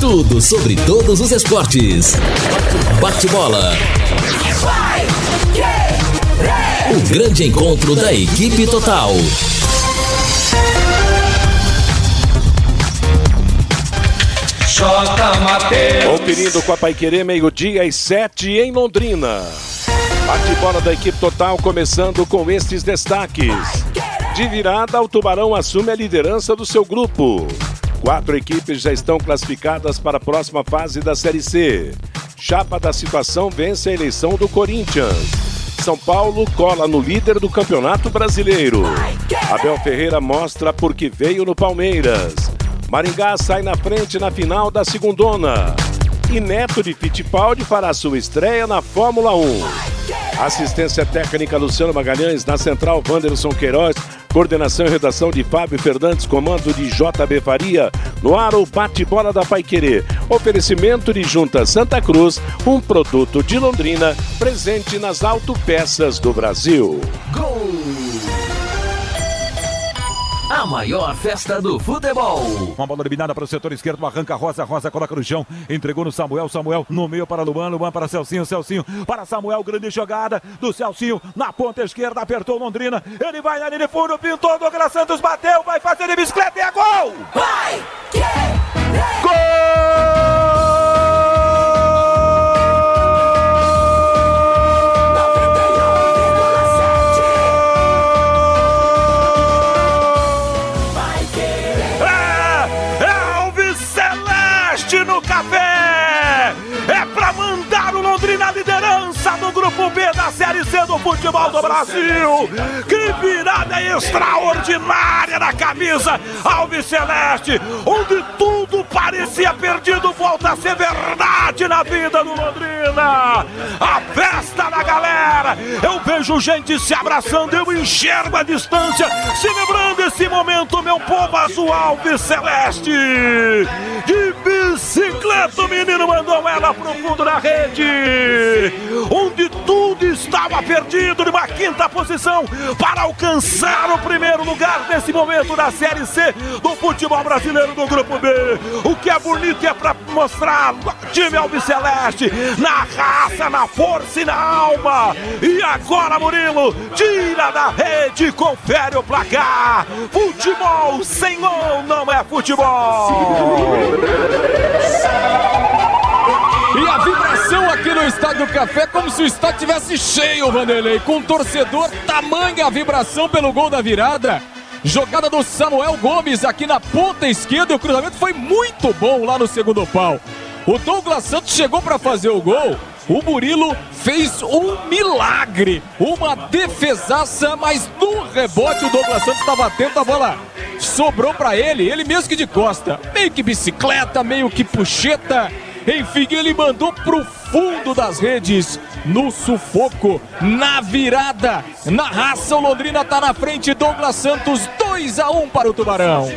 Tudo sobre todos os esportes. Bate-bola. O grande encontro da equipe total. Conferindo com a Paiquerê, meio-dia e sete em Londrina. Bate-bola da equipe total começando com estes destaques. De virada, o Tubarão assume a liderança do seu grupo. Quatro equipes já estão classificadas para a próxima fase da Série C. Chapa da situação vence a eleição do Corinthians. São Paulo cola no líder do Campeonato Brasileiro. Abel Ferreira mostra por que veio no Palmeiras. Maringá sai na frente na final da segundona. E Neto de Fittipaldi fará sua estreia na Fórmula 1. Assistência técnica Luciano Magalhães, na central Wanderson Queiroz, coordenação e redação de Fábio Fernandes, comando de JB Faria, no ar o bate-bola da Paiquerê. Oferecimento de Junta Santa Cruz, um produto de Londrina, presente nas autopeças do Brasil. Gol! A maior festa do futebol. Uma bola eliminada para o setor esquerdo, arranca Rosa, Rosa coloca no chão, entregou no Samuel, Samuel no meio para Luan, Luan para Celcinho, Celcinho para Samuel, grande jogada do Celcinho na ponta esquerda, apertou Londrina, ele vai na linha de fundo, pintou, Douglas Santos bateu, vai fazer de bicicleta e é gol! Vai! Que... Gol! Do futebol do Brasil! Que virada extraordinária na camisa Alves Celeste, onde tudo parecia perdido, volta a ser verdade na vida do Londrina! A festa da galera! Eu vejo gente se abraçando, eu enxergo a distância, celebrando esse momento, meu povo azul Alves Celeste! De bicicleta, o menino mandou ela pro fundo da rede, onde tudo estava perdido, numa quinta posição, para alcançar o primeiro lugar nesse momento da Série C do futebol brasileiro do Grupo B. O que é bonito é para mostrar time Alves Celeste na raça, na força e na alma. E agora, Murilo, tira da rede, confere o placar. Futebol sem gol não é futebol. Estádio Café como se o estádio tivesse cheio, Vanderlei, com um torcedor, tamanha a vibração pelo gol da virada. Jogada do Samuel Gomes aqui na ponta esquerda e o cruzamento foi muito bom lá no segundo pau. O Douglas Santos chegou para fazer o gol. O Murilo fez um milagre, uma defesaça, mas no rebote o Douglas Santos estava atento, a bola sobrou para ele, ele mesmo que de costa, meio que bicicleta, meio que puxeta. Enfim, ele mandou pro fundo das redes, no sufoco, na virada, na raça. O Londrina tá na frente, Douglas Santos 2 a 1 para o Tubarão.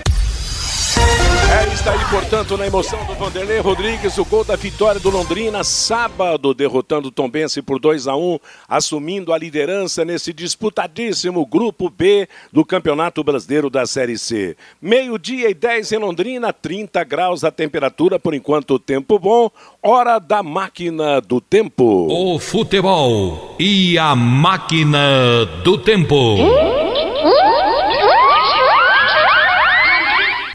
É, está aí, portanto, na emoção do Vanderlei Rodrigues, o gol da vitória do Londrina, sábado, derrotando o Tombense por 2 a 1 assumindo a liderança nesse disputadíssimo Grupo B do Campeonato Brasileiro da Série C. Meio-dia e 10 em Londrina, 30 graus a temperatura, por enquanto, tempo bom, hora da máquina do tempo. O futebol e a máquina do tempo.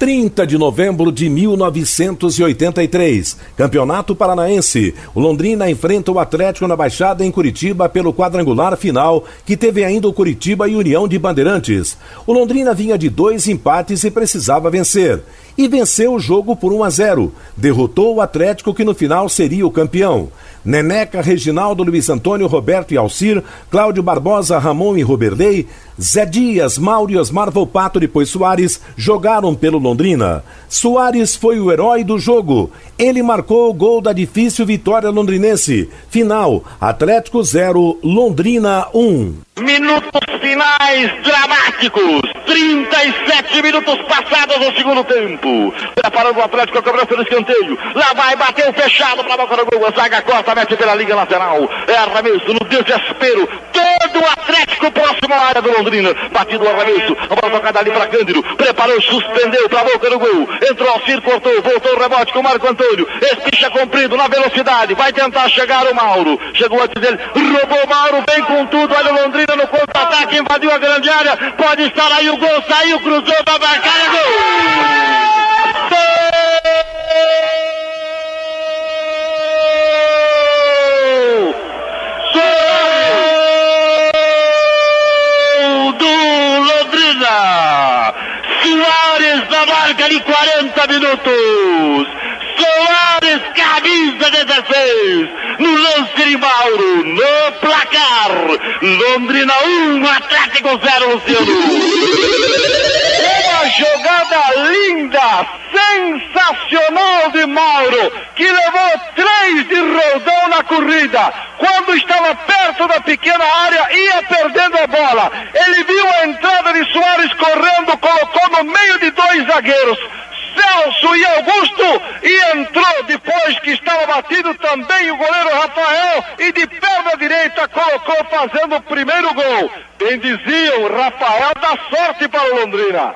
30 de novembro de 1983. Campeonato Paranaense. O Londrina enfrenta o Atlético na Baixada em Curitiba pelo quadrangular final, que teve ainda o Curitiba e União de Bandeirantes. O Londrina vinha de dois empates e precisava vencer. E venceu o jogo por 1 a 0. Derrotou o Atlético, que no final seria o campeão. Neneca, Reginaldo, Luiz Antônio, Roberto e Alcir, Cláudio Barbosa, Ramon e Roberley, Zé Dias, Mauro e Osmar Volpato, depois Soares, jogaram pelo Londrina. Soares foi o herói do jogo. Ele marcou o gol da difícil vitória londrinense. Final, Atlético 0, Londrina 1. Minutos finais dramáticos. 37 minutos passados no segundo tempo. Preparando o Atlético a cobrança do escanteio. Lá vai, bateu fechado para boca do gol. A zaga corta, mete pela linha lateral. Erra mesmo no desespero. Todo o Atlético próximo à área do Londrina. Batido o arremesso. A bola tocada ali para Cândido. Preparou, suspendeu, para boca do gol. Entrou Alcir, cortou, voltou o rebote com o Marco Antônio. Espicha comprido na velocidade. Vai tentar chegar o Mauro. Chegou antes dele, roubou o Mauro, vem com tudo. Olha o Londrina no contra-ataque, invadiu a grande área. Pode estar aí o gol, saiu, cruzou para marcar. Gol! De 40 minutos! Soares, camisa 16, no lance de Mauro, no placar, Londrina 1, Atlético 0, Luciano. Uma jogada linda, sensacional de Mauro, que levou três de rodão na corrida. Quando estava perto da pequena área, ia perdendo a bola. Ele viu a entrada de Soares correndo, colocou no meio de dois zagueiros. Celso e Augusto e entrou depois que estava batido também o goleiro Rafael e de perna direita colocou fazendo o primeiro gol. Bem Rafael dá sorte para o Londrina.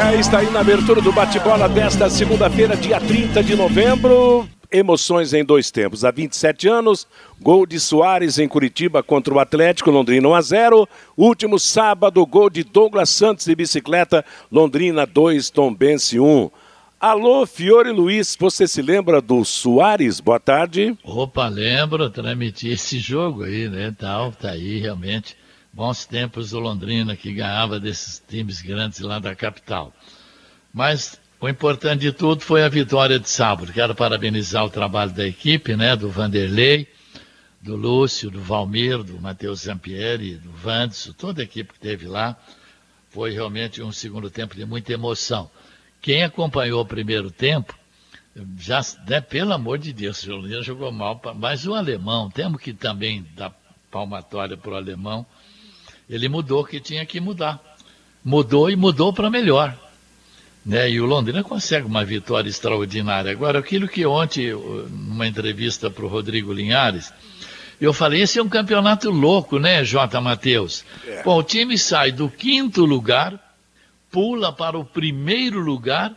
É, está aí na abertura do bate-bola desta segunda-feira, dia 30 de novembro. Emoções em dois tempos. Há 27 anos, gol de Soares em Curitiba contra o Atlético, Londrina 1 a 0. Último sábado, gol de Douglas Santos de bicicleta, Londrina 2, Tombense 1. Alô, Fiore Luiz, você se lembra do Soares? Boa tarde. Opa, lembro, transmiti esse jogo aí, né? Tal, tá aí realmente. Bons tempos do Londrina que ganhava desses times grandes lá da capital. Mas o importante de tudo foi a vitória de sábado. Quero parabenizar o trabalho da equipe, né? Do Vanderlei, do Lúcio, do Valmir, do Matheus Zampieri, do Vandson, toda a equipe que teve lá. Foi realmente um segundo tempo de muita emoção. Quem acompanhou o primeiro tempo, já, né, pelo amor de Deus, o Londrina jogou mal, mas o alemão, temos que também dar palmatória para o alemão, ele mudou o que tinha que mudar. Mudou e mudou para melhor. Né? E o Londrina consegue uma vitória extraordinária. Agora, aquilo que ontem, numa entrevista para o Rodrigo Linhares, eu falei, esse é um campeonato louco, né, J. Matheus? É. Bom, o time sai do quinto lugar, pula para o primeiro lugar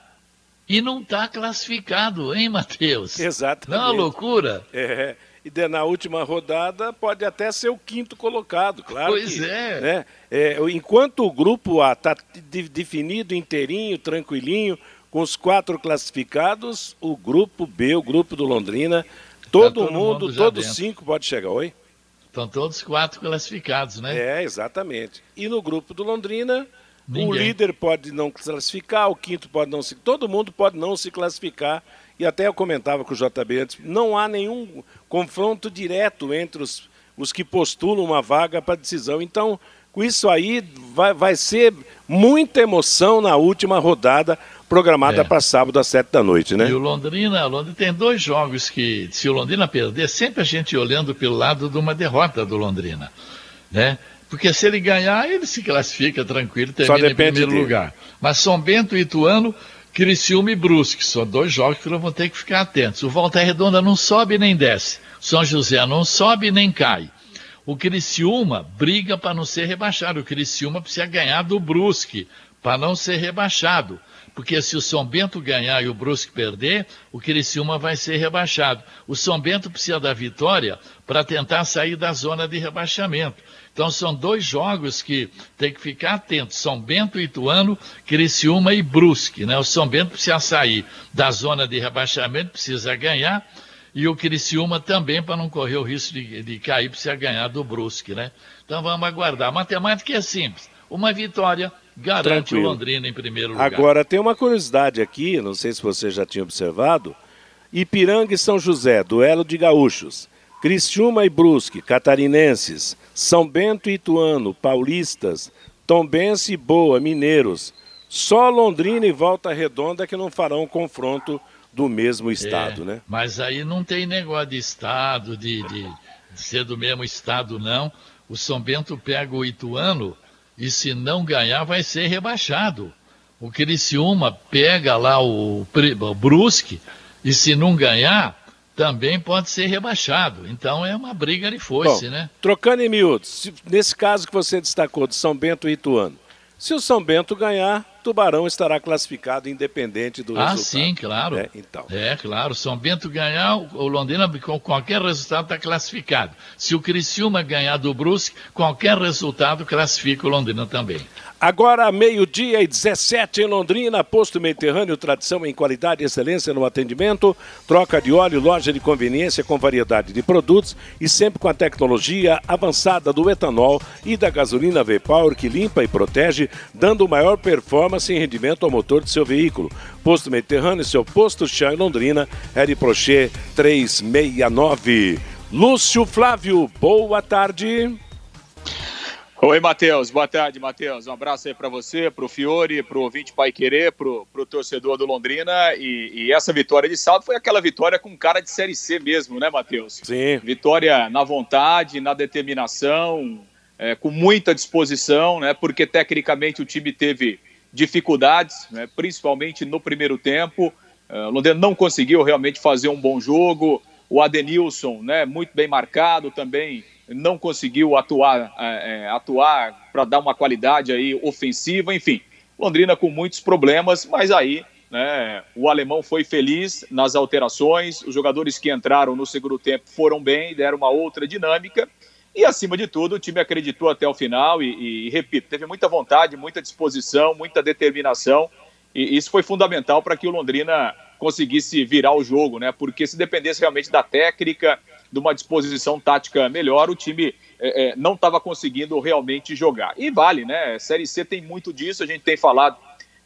e não está classificado, hein, Matheus? Exatamente. Não é uma loucura? É e na última rodada pode até ser o quinto colocado, claro. Pois que, é. Né? é. Enquanto o grupo A está definido inteirinho, tranquilinho, com os quatro classificados, o grupo B, o grupo do Londrina, todo, tá todo mundo, mundo todos dentro. cinco pode chegar, oi? Estão todos quatro classificados, né? É, exatamente. E no grupo do Londrina, Ninguém. o líder pode não classificar, o quinto pode não se. Todo mundo pode não se classificar e até eu comentava com o JB antes, não há nenhum confronto direto entre os, os que postulam uma vaga para decisão. Então, com isso aí, vai, vai ser muita emoção na última rodada programada é. para sábado às sete da noite, né? E o Londrina, o Londrina tem dois jogos que, se o Londrina perder, sempre a gente olhando pelo lado de uma derrota do Londrina, né? Porque se ele ganhar, ele se classifica tranquilo, termina em primeiro dele. lugar. Mas São Bento e Ituano Criciúma e Brusque, são dois jogos que nós vamos ter que ficar atentos. O Volta Redonda não sobe nem desce. São José não sobe nem cai. O Criciúma briga para não ser rebaixado. O Criciúma precisa ganhar do Brusque para não ser rebaixado. Porque se o São Bento ganhar e o Brusque perder, o Criciúma vai ser rebaixado. O São Bento precisa da vitória para tentar sair da zona de rebaixamento. Então são dois jogos que tem que ficar atento. São Bento e Ituano, Criciúma e Brusque. Né? O São Bento precisa sair da zona de rebaixamento, precisa ganhar. E o Criciúma também, para não correr o risco de, de cair, precisa ganhar do Brusque. Né? Então vamos aguardar. A matemática é simples. Uma vitória garante Tranquilo. o Londrina em primeiro lugar. Agora, tem uma curiosidade aqui, não sei se você já tinha observado. Ipiranga e São José, duelo de gaúchos. Criciúma e Brusque, catarinenses. São Bento e Ituano, paulistas. Tombense e Boa, mineiros. Só Londrina e Volta Redonda que não farão confronto do mesmo estado, é, né? Mas aí não tem negócio de estado, de, de, de, ser do mesmo estado, não. O São Bento pega o Ituano e se não ganhar vai ser rebaixado. O Criciúma pega lá o, o Brusque e se não ganhar também pode ser rebaixado. Então é uma briga de foice, Bom, né? Trocando em miúdos, nesse caso que você destacou de São Bento e Ituano, se o São Bento ganhar, Tubarão estará classificado independente do ah, resultado. Ah, sim, claro. É, então. é, claro. São Bento ganhar, o Londrina com qualquer resultado está classificado. Se o Criciúma ganhar do Brusque, qualquer resultado classifica o Londrina também. Agora, meio-dia e 17 em Londrina, posto Mediterrâneo, tradição em qualidade e excelência no atendimento, troca de óleo, loja de conveniência com variedade de produtos e sempre com a tecnologia avançada do etanol e da gasolina V-Power que limpa e protege, dando maior performance e rendimento ao motor de seu veículo. Posto Mediterrâneo, seu posto chá em Londrina, de Prochê 369. Lúcio Flávio, boa tarde. Oi, Matheus. Boa tarde, Matheus. Um abraço aí para você, para o Fiore, para o ouvinte Pai Querer, para o torcedor do Londrina. E, e, essa vitória de saldo foi aquela vitória com cara de Série C mesmo, né, Matheus? Sim. Vitória na vontade, na determinação, é, com muita disposição, né? Porque tecnicamente o time teve dificuldades, né, principalmente no primeiro tempo. O Londrina não conseguiu realmente fazer um bom jogo. O Adenilson, né, muito bem marcado também não conseguiu atuar, é atuar para dar uma qualidade aí ofensiva, enfim. Londrina com muitos problemas, mas aí né, o alemão foi feliz nas alterações, os jogadores que entraram no segundo tempo foram bem, deram uma outra dinâmica. E, acima de tudo, o time acreditou até o final e, e repito, teve muita vontade, muita disposição, muita determinação. E isso foi fundamental para que o Londrina conseguisse virar o jogo, né? Porque se dependesse realmente da técnica, de uma disposição tática melhor, o time é, é, não estava conseguindo realmente jogar. E vale, né? Série C tem muito disso, a gente tem falado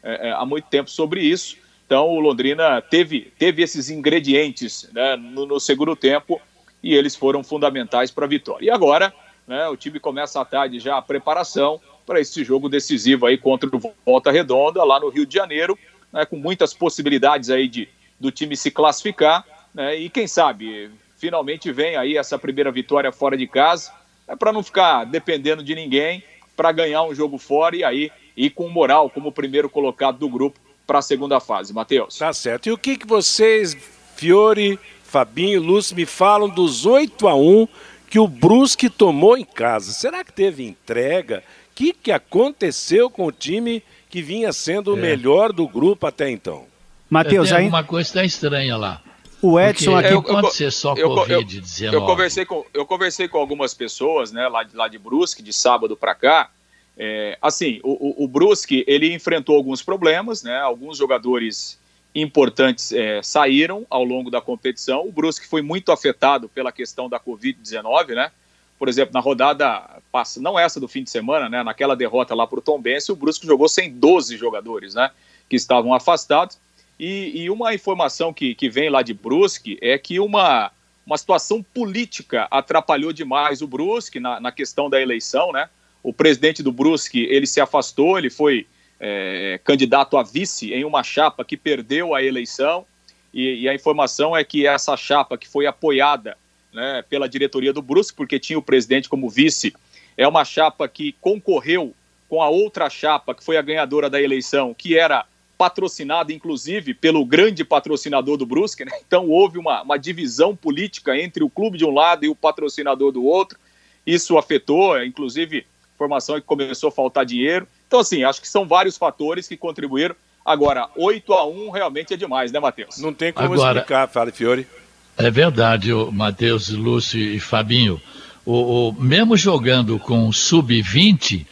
é, é, há muito tempo sobre isso. Então o Londrina teve, teve esses ingredientes né, no, no segundo tempo e eles foram fundamentais para a vitória. E agora né, o time começa à tarde já a preparação para esse jogo decisivo aí contra o Volta Redonda, lá no Rio de Janeiro, né, com muitas possibilidades aí de, do time se classificar. Né, e quem sabe finalmente vem aí essa primeira vitória fora de casa, é para não ficar dependendo de ninguém, para ganhar um jogo fora e aí ir com moral como primeiro colocado do grupo para a segunda fase. Matheus. Tá certo. E o que, que vocês, Fiore, Fabinho, Lúcio, me falam dos 8 a 1 que o Brusque tomou em casa? Será que teve entrega? O que, que aconteceu com o time que vinha sendo o é. melhor do grupo até então? Matheus, aí uma coisa está estranha lá. O Edson Porque aqui eu, pode ser só Covid-19. Eu, eu, conversei com, eu conversei com algumas pessoas, né, lá, lá de Brusque, de sábado para cá. É, assim, o, o, o, Brusque, ele enfrentou alguns problemas, né, alguns jogadores importantes é, saíram ao longo da competição. O Brusque foi muito afetado pela questão da Covid-19, né? Por exemplo, na rodada, não essa do fim de semana, né, naquela derrota lá para o Tom Benz, o Brusque jogou sem 12 jogadores, né, que estavam afastados. E, e, uma informação que, que vem lá de Brusque é que uma, uma situação política atrapalhou demais o Brusque na, na questão da eleição, né? O presidente do Brusque, ele se afastou, ele foi é, candidato a vice em uma chapa que perdeu a eleição e, e, a informação é que essa chapa que foi apoiada né, pela diretoria do Brusque, porque tinha o presidente como vice, é uma chapa que concorreu com a outra chapa que foi a ganhadora da eleição, que era patrocinada, inclusive, pelo grande patrocinador do Brusque, né? então houve uma, uma divisão política entre o clube de um lado e o patrocinador do outro. Isso afetou, inclusive, formação que começou a faltar dinheiro. Então, assim, acho que são vários fatores que contribuíram. Agora, 8 a 1 realmente é demais, né, Matheus? Não tem como Agora, explicar, fala, Fiore. É verdade, Matheus, Lúcio e Fabinho. O, o mesmo jogando com sub-20,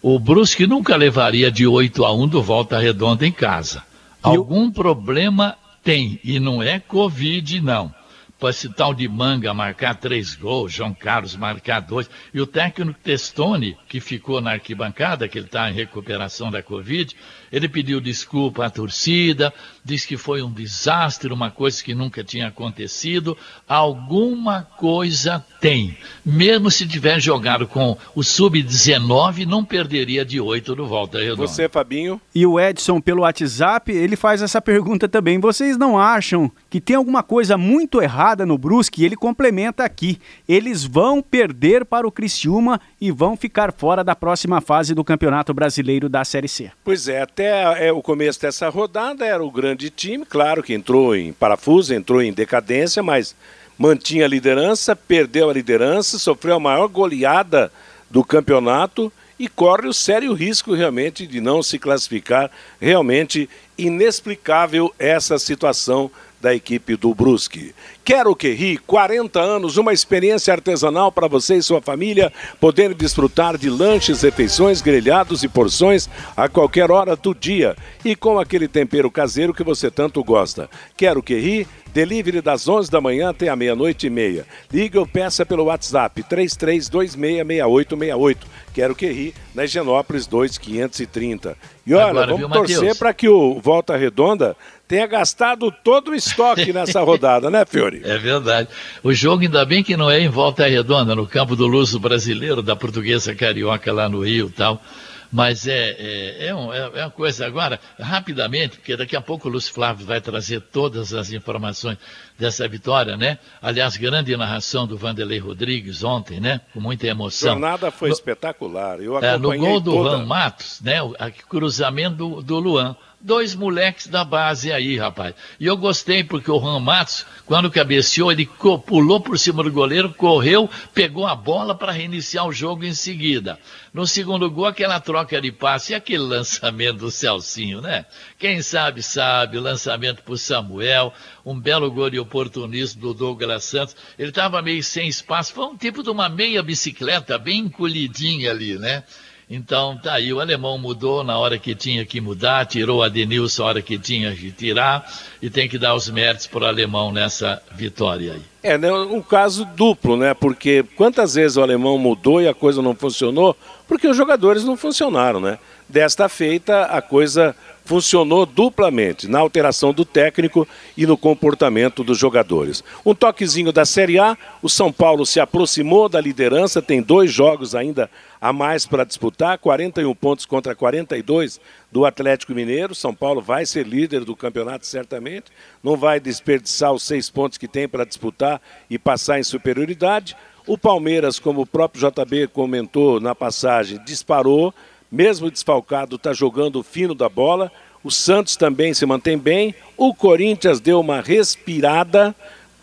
o Brusque nunca levaria de 8 a 1 do Volta Redonda em casa. Algum problema tem, e não é Covid, não para esse tal de Manga marcar três gols, João Carlos marcar dois. E o técnico Testoni, que ficou na arquibancada, que ele está em recuperação da Covid, ele pediu desculpa à torcida, disse que foi um desastre, uma coisa que nunca tinha acontecido. Alguma coisa tem. Mesmo se tiver jogado com o Sub-19, não perderia de oito do Volta Redonda. Você, Fabinho? E o Edson, pelo WhatsApp, ele faz essa pergunta também. Vocês não acham que tem alguma coisa muito errada? No Brusque e ele complementa aqui. Eles vão perder para o Criciúma e vão ficar fora da próxima fase do Campeonato Brasileiro da Série C. Pois é, até é, o começo dessa rodada era o grande time, claro que entrou em parafuso, entrou em decadência, mas mantinha a liderança, perdeu a liderança, sofreu a maior goleada do campeonato e corre o sério risco realmente de não se classificar. Realmente inexplicável essa situação da equipe do Brusque. Quero que ri, 40 anos, uma experiência artesanal para você e sua família poderem desfrutar de lanches, refeições, grelhados e porções a qualquer hora do dia e com aquele tempero caseiro que você tanto gosta. Quero que ri, delivery das 11 da manhã até a meia-noite e meia. Liga ou peça pelo WhatsApp 33266868. Quero que ri, na Higienópolis 2530. E olha, Agora, vamos viu, torcer para que o Volta Redonda tenha gastado todo o estoque nessa rodada, né, Fiore? É verdade. O jogo, ainda bem que não é em volta redonda, no campo do Luso Brasileiro, da Portuguesa Carioca, lá no Rio e tal. Mas é, é, é, um, é, é, uma coisa. Agora, rapidamente, porque daqui a pouco o Lúcio Flávio vai trazer todas as informações dessa vitória, né? Aliás, grande narração do Vanderlei Rodrigues ontem, né? Com muita emoção. A jornada foi no, espetacular. Eu é, no gol do toda... Juan Matos, né? O cruzamento do, do Luan dois moleques da base aí, rapaz. E eu gostei porque o Juan Matos, quando cabeceou, ele pulou por cima do goleiro, correu, pegou a bola para reiniciar o jogo em seguida. No segundo gol, aquela troca de passe e aquele lançamento do Celcinho, né? Quem sabe, sabe. Lançamento para Samuel, um belo gol de oportunismo do Douglas Santos. Ele estava meio sem espaço, foi um tipo de uma meia bicicleta, bem encolhidinha ali, né? Então, tá aí, o alemão mudou na hora que tinha que mudar, tirou a Denilson na hora que tinha que tirar, e tem que dar os méritos para o alemão nessa vitória aí. É, né, um caso duplo, né? Porque quantas vezes o alemão mudou e a coisa não funcionou? Porque os jogadores não funcionaram, né? Desta feita, a coisa funcionou duplamente na alteração do técnico e no comportamento dos jogadores. Um toquezinho da Série A, o São Paulo se aproximou da liderança, tem dois jogos ainda a mais para disputar, 41 pontos contra 42 do Atlético Mineiro. São Paulo vai ser líder do campeonato certamente, não vai desperdiçar os seis pontos que tem para disputar e passar em superioridade. O Palmeiras, como o próprio JB comentou na passagem, disparou mesmo desfalcado, está jogando fino da bola. O Santos também se mantém bem. O Corinthians deu uma respirada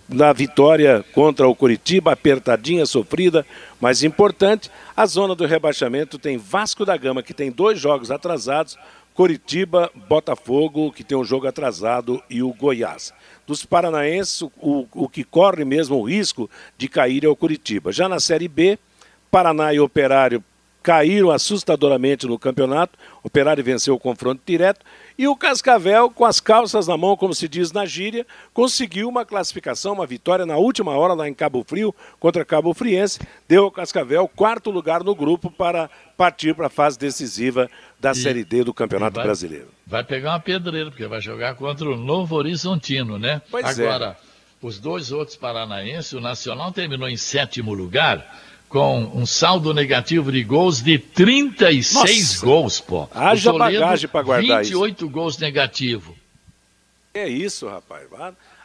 na vitória contra o Curitiba, apertadinha, sofrida, mas importante. A zona do rebaixamento tem Vasco da Gama, que tem dois jogos atrasados, Curitiba, Botafogo, que tem um jogo atrasado, e o Goiás. Dos paranaenses, o, o que corre mesmo o risco de cair é o Curitiba. Já na Série B, Paraná e Operário caíram assustadoramente no campeonato. O Operário venceu o confronto direto. E o Cascavel, com as calças na mão, como se diz na gíria, conseguiu uma classificação, uma vitória na última hora lá em Cabo Frio, contra Cabo Friense. Deu ao Cascavel quarto lugar no grupo para partir para a fase decisiva da e, Série D do Campeonato vai, Brasileiro. Vai pegar uma pedreira, porque vai jogar contra o Novo Horizontino, né? Pois é. Agora, é. os dois outros paranaenses, o Nacional terminou em sétimo lugar com um saldo negativo de gols de 36 Nossa. gols, pô. Haja bagagem para guardar 28 isso. gols negativo. É isso, rapaz.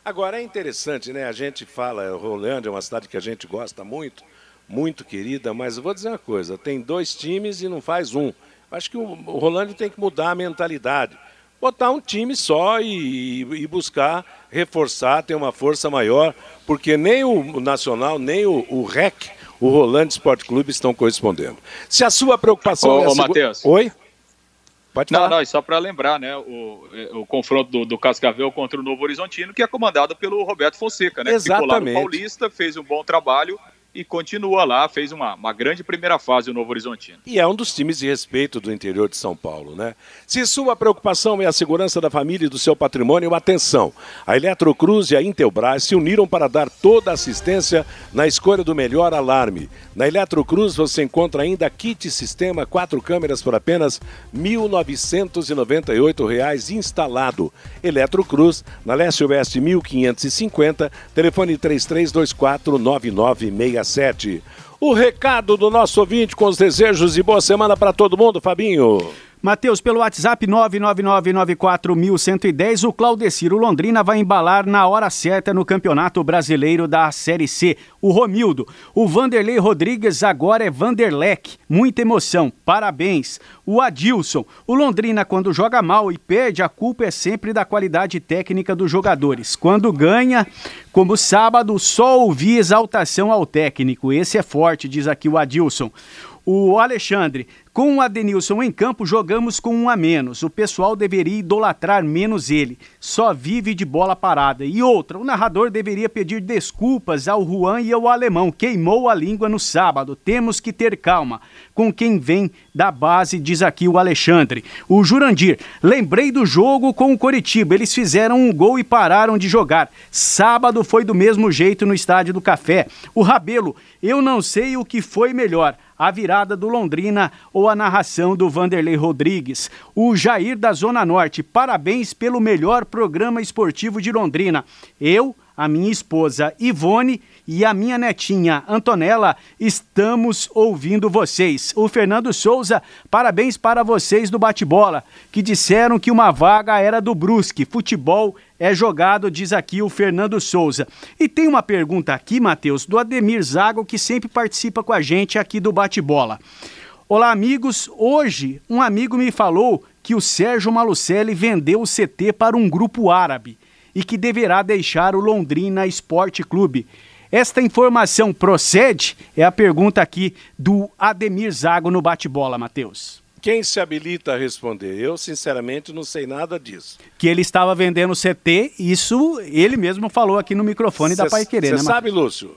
Agora é interessante, né? A gente fala, Rolândia é uma cidade que a gente gosta muito, muito querida, mas eu vou dizer uma coisa: tem dois times e não faz um. Acho que o Rolândia tem que mudar a mentalidade. Botar um time só e, e buscar reforçar, ter uma força maior, porque nem o Nacional, nem o, o REC o Rolante Esporte Clube estão correspondendo. Se a sua preocupação ô, é ô, Matheus. Oi? Pode falar. Não, não, só para lembrar, né, o, o confronto do, do, Cascavel contra o Novo Horizontino, que é comandado pelo Roberto Fonseca, né? Exatamente. Que ficou lá no Paulista, fez um bom trabalho e continua lá, fez uma, uma grande primeira fase o Novo Horizontino. E é um dos times de respeito do interior de São Paulo, né? Se sua preocupação é a segurança da família e do seu patrimônio, atenção! A Eletrocruz e a Intelbras se uniram para dar toda a assistência na escolha do melhor alarme. Na Eletrocruz você encontra ainda kit sistema quatro câmeras por apenas R$ 1.998 instalado. Eletrocruz, na Leste Oeste 1550, telefone 3324 9966 o recado do nosso ouvinte com os desejos e boa semana para todo mundo, Fabinho. Matheus, pelo WhatsApp 99994110, o Claudeciro Londrina vai embalar na hora certa no Campeonato Brasileiro da Série C. O Romildo. O Vanderlei Rodrigues agora é Vanderleck. Muita emoção. Parabéns. O Adilson. O Londrina, quando joga mal e perde, a culpa é sempre da qualidade técnica dos jogadores. Quando ganha, como sábado, só ouvi exaltação ao técnico. Esse é forte, diz aqui o Adilson. O Alexandre, com o Adenilson em campo, jogamos com um a menos. O pessoal deveria idolatrar menos ele. Só vive de bola parada. E outra, o narrador deveria pedir desculpas ao Juan e ao alemão. Queimou a língua no sábado. Temos que ter calma. Com quem vem da base, diz aqui o Alexandre. O Jurandir, lembrei do jogo com o Coritiba. Eles fizeram um gol e pararam de jogar. Sábado foi do mesmo jeito no Estádio do Café. O Rabelo, eu não sei o que foi melhor a virada do Londrina ou a narração do Vanderlei Rodrigues. O Jair da Zona Norte, parabéns pelo melhor programa esportivo de Londrina. Eu, a minha esposa Ivone e a minha netinha Antonella, estamos ouvindo vocês. O Fernando Souza, parabéns para vocês do bate-bola, que disseram que uma vaga era do Brusque. Futebol é jogado, diz aqui o Fernando Souza. E tem uma pergunta aqui, Matheus, do Ademir Zago, que sempre participa com a gente aqui do bate-bola. Olá, amigos. Hoje, um amigo me falou que o Sérgio Malucelli vendeu o CT para um grupo árabe e que deverá deixar o Londrina Esporte Clube. Esta informação procede? É a pergunta aqui do Ademir Zago no bate-bola, Matheus. Quem se habilita a responder? Eu, sinceramente, não sei nada disso. Que ele estava vendendo CT, isso ele mesmo falou aqui no microfone cê, da Pai Querer, né? Você sabe, Lúcio?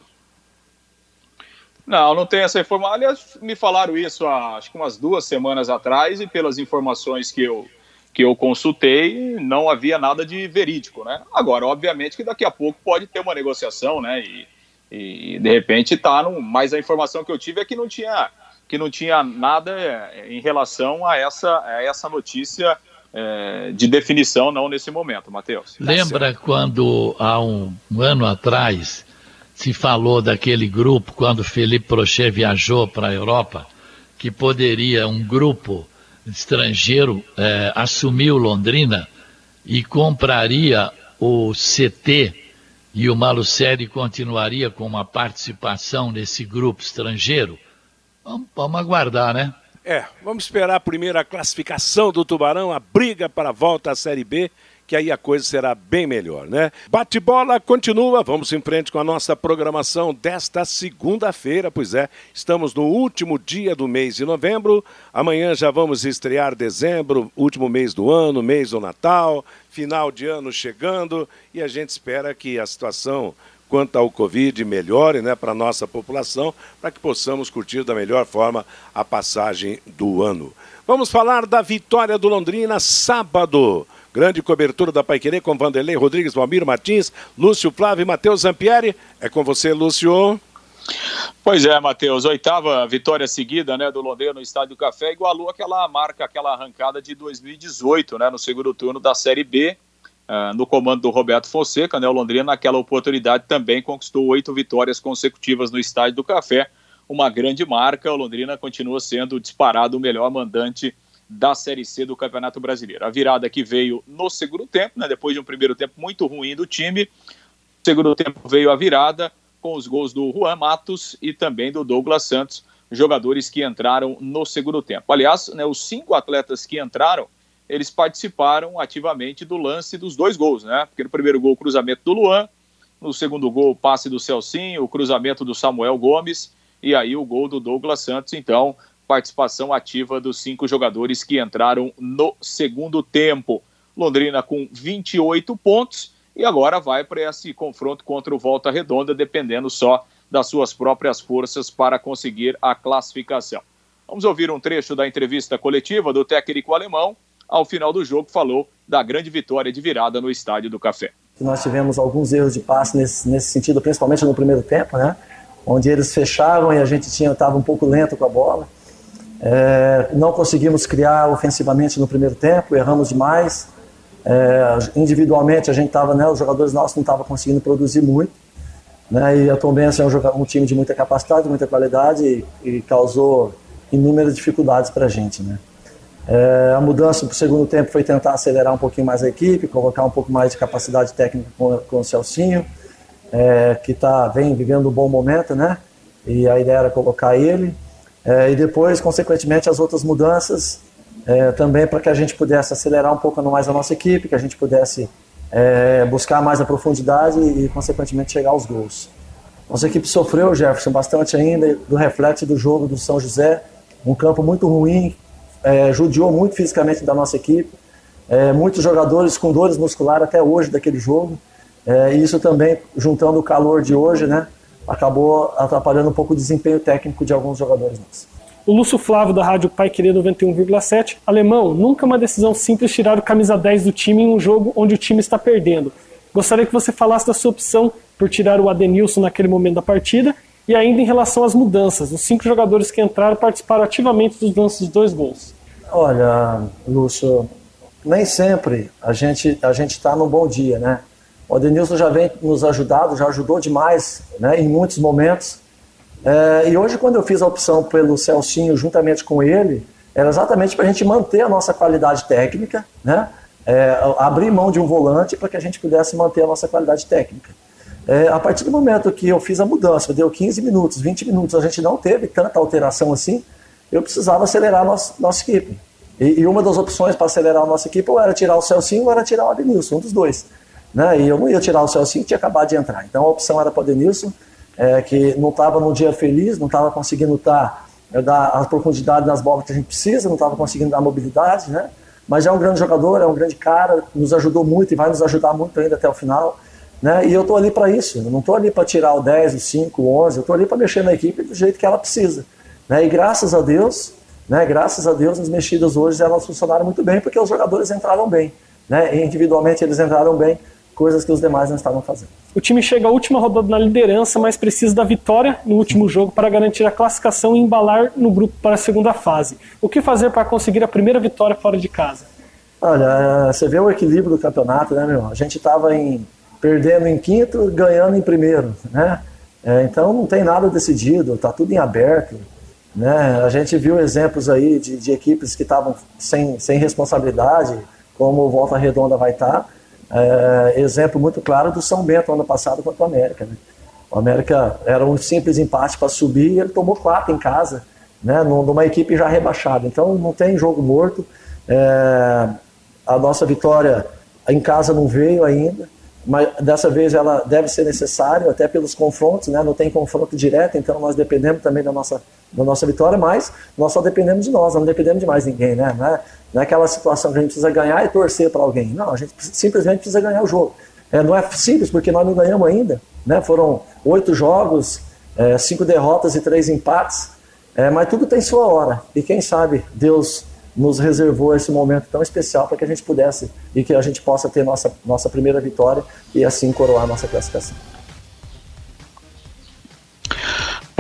Não, não tenho essa informação. Aliás, me falaram isso há acho que umas duas semanas atrás e pelas informações que eu, que eu consultei, não havia nada de verídico, né? Agora, obviamente que daqui a pouco pode ter uma negociação, né? E, e de repente tá no. Mas a informação que eu tive é que não tinha, que não tinha nada é, em relação a essa, a essa notícia é, de definição, não nesse momento, Matheus. Lembra quando há um ano atrás se falou daquele grupo, quando Felipe Prochet viajou para a Europa, que poderia um grupo estrangeiro é, assumir Londrina e compraria o CT e o Malucelli continuaria com uma participação nesse grupo estrangeiro? Vamos, vamos aguardar, né? É, vamos esperar a primeira classificação do Tubarão, a briga para a volta à Série B que aí a coisa será bem melhor, né? Bate-bola continua, vamos em frente com a nossa programação desta segunda-feira, pois é, estamos no último dia do mês de novembro, amanhã já vamos estrear dezembro, último mês do ano, mês do Natal, final de ano chegando, e a gente espera que a situação quanto ao Covid melhore né, para a nossa população, para que possamos curtir da melhor forma a passagem do ano. Vamos falar da vitória do Londrina sábado Grande cobertura da Paiquerê com Vanderlei Rodrigues, Valmir Martins, Lúcio Flávio e Matheus Zampieri. É com você, Lúcio. Pois é, Matheus, oitava vitória seguida né, do Londrina no Estádio do Café, igualou aquela marca, aquela arrancada de 2018, né, no segundo turno da Série B, uh, no comando do Roberto Fonseca, né, o Londrina naquela oportunidade também conquistou oito vitórias consecutivas no Estádio do Café, uma grande marca, o Londrina continua sendo disparado o melhor mandante da Série C do Campeonato Brasileiro. A virada que veio no segundo tempo, né, depois de um primeiro tempo muito ruim do time. No segundo tempo veio a virada com os gols do Juan Matos e também do Douglas Santos, jogadores que entraram no segundo tempo. Aliás, né, os cinco atletas que entraram, eles participaram ativamente do lance dos dois gols, né? Porque no primeiro gol, o cruzamento do Luan, no segundo gol, o passe do Celcinho, o cruzamento do Samuel Gomes e aí o gol do Douglas Santos. Então, participação ativa dos cinco jogadores que entraram no segundo tempo. Londrina com 28 pontos e agora vai para esse confronto contra o Volta Redonda, dependendo só das suas próprias forças para conseguir a classificação. Vamos ouvir um trecho da entrevista coletiva do técnico alemão. Ao final do jogo, falou da grande vitória de virada no Estádio do Café. Nós tivemos alguns erros de passe nesse, nesse sentido, principalmente no primeiro tempo, né? onde eles fechavam e a gente estava um pouco lento com a bola. É, não conseguimos criar ofensivamente no primeiro tempo, erramos demais. É, individualmente a gente estava, né, os jogadores nossos não estavam conseguindo produzir muito. Né, e a Tombense é um, um, time de muita capacidade, muita qualidade e, e causou inúmeras dificuldades para a gente. Né. É, a mudança para o segundo tempo foi tentar acelerar um pouquinho mais a equipe, colocar um pouco mais de capacidade técnica com, com o Celcinho, é, que tá, vem vivendo um bom momento, né? E a ideia era colocar ele. É, e depois, consequentemente, as outras mudanças é, também para que a gente pudesse acelerar um pouco mais a nossa equipe, que a gente pudesse é, buscar mais a profundidade e, consequentemente, chegar aos gols. Nossa equipe sofreu, Jefferson, bastante ainda do reflexo do jogo do São José. Um campo muito ruim, é, judiou muito fisicamente da nossa equipe. É, muitos jogadores com dores musculares até hoje daquele jogo. É, e isso também, juntando o calor de hoje, né, acabou atrapalhando um pouco o desempenho técnico de alguns jogadores nossos. O Lúcio Flávio, da Rádio Pai Querer 91,7. Alemão, nunca uma decisão simples tirar o camisa 10 do time em um jogo onde o time está perdendo. Gostaria que você falasse da sua opção por tirar o Adenilson naquele momento da partida e ainda em relação às mudanças. Os cinco jogadores que entraram participaram ativamente dos lances dos dois gols. Olha, Lúcio, nem sempre a gente a gente está num bom dia, né? O Adenilson já vem nos ajudado, já ajudou demais, né? Em muitos momentos. É, e hoje, quando eu fiz a opção pelo Celcinho juntamente com ele, era exatamente para a gente manter a nossa qualidade técnica, né? É, abrir mão de um volante para que a gente pudesse manter a nossa qualidade técnica. É, a partir do momento que eu fiz a mudança, deu 15 minutos, 20 minutos, a gente não teve tanta alteração assim, eu precisava acelerar a nossa, nossa equipe. E, e uma das opções para acelerar a nossa equipe ou era tirar o Celcinho ou era tirar o Adenilson, um dos dois. Né? E eu não ia tirar o Celcinho, tinha acabado de entrar. Então a opção era para o Adenilson é, que não estava no dia feliz, não estava conseguindo tá, é, dar a profundidade nas bolas que a gente precisa, não estava conseguindo dar mobilidade, né? Mas é um grande jogador, é um grande cara, nos ajudou muito e vai nos ajudar muito ainda até o final. Né? E eu estou ali para isso, eu não estou ali para tirar o 10, o 5, o 11, eu estou ali para mexer na equipe do jeito que ela precisa. Né? E graças a Deus, né, graças a Deus, as mexidas hoje elas funcionaram muito bem porque os jogadores entraram bem. Né? E individualmente eles entraram bem, coisas que os demais não estavam fazendo. O time chega à última rodada na liderança, mas precisa da vitória no último jogo para garantir a classificação e embalar no grupo para a segunda fase. O que fazer para conseguir a primeira vitória fora de casa? Olha, você vê o equilíbrio do campeonato, né, meu? A gente estava em, perdendo em quinto, ganhando em primeiro, né? É, então não tem nada decidido, está tudo em aberto. Né? A gente viu exemplos aí de, de equipes que estavam sem, sem responsabilidade, como o Volta Redonda vai estar. Tá. É, exemplo muito claro do São Bento ano passado contra o América. Né? O América era um simples empate para subir e ele tomou quatro em casa, né? numa equipe já rebaixada. Então não tem jogo morto. É, a nossa vitória em casa não veio ainda, mas dessa vez ela deve ser necessária, até pelos confrontos, né? não tem confronto direto, então nós dependemos também da nossa, da nossa vitória, mas nós só dependemos de nós, não dependemos de mais ninguém. Né? Não é, não é aquela situação que a gente precisa ganhar e torcer para alguém. Não, a gente simplesmente precisa ganhar o jogo. É, não é simples, porque nós não ganhamos ainda. Né? Foram oito jogos, é, cinco derrotas e três empates. É, mas tudo tem sua hora. E quem sabe Deus nos reservou esse momento tão especial para que a gente pudesse e que a gente possa ter nossa, nossa primeira vitória e assim coroar nossa classificação.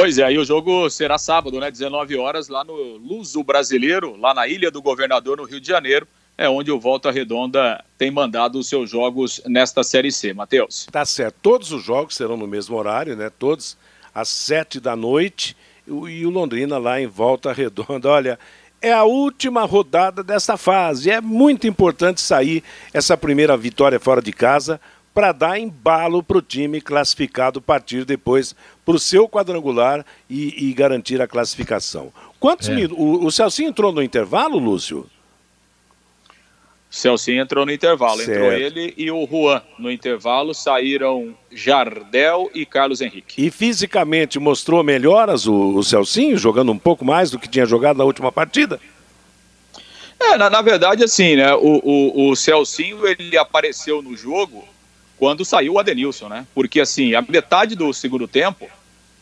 Pois é, aí o jogo será sábado, né? 19 horas, lá no Luso Brasileiro, lá na Ilha do Governador, no Rio de Janeiro. É onde o Volta Redonda tem mandado os seus jogos nesta Série C. Matheus. Tá certo. Todos os jogos serão no mesmo horário, né? Todos às sete da noite. E o Londrina lá em Volta Redonda. Olha, é a última rodada dessa fase. É muito importante sair essa primeira vitória fora de casa para dar embalo para o time classificado partir depois para o seu quadrangular e, e, garantir a classificação. Quantos é. minutos? O, o Celcinho entrou no intervalo, Lúcio? Celcinho entrou no intervalo. Certo. Entrou ele e o Juan no intervalo. Saíram Jardel e Carlos Henrique. E fisicamente mostrou melhoras o, o Celcinho, jogando um pouco mais do que tinha jogado na última partida? É, na, na verdade, assim, né? O, o, o Celcinho ele apareceu no jogo quando saiu o Adenilson, né? Porque assim, a metade do segundo tempo,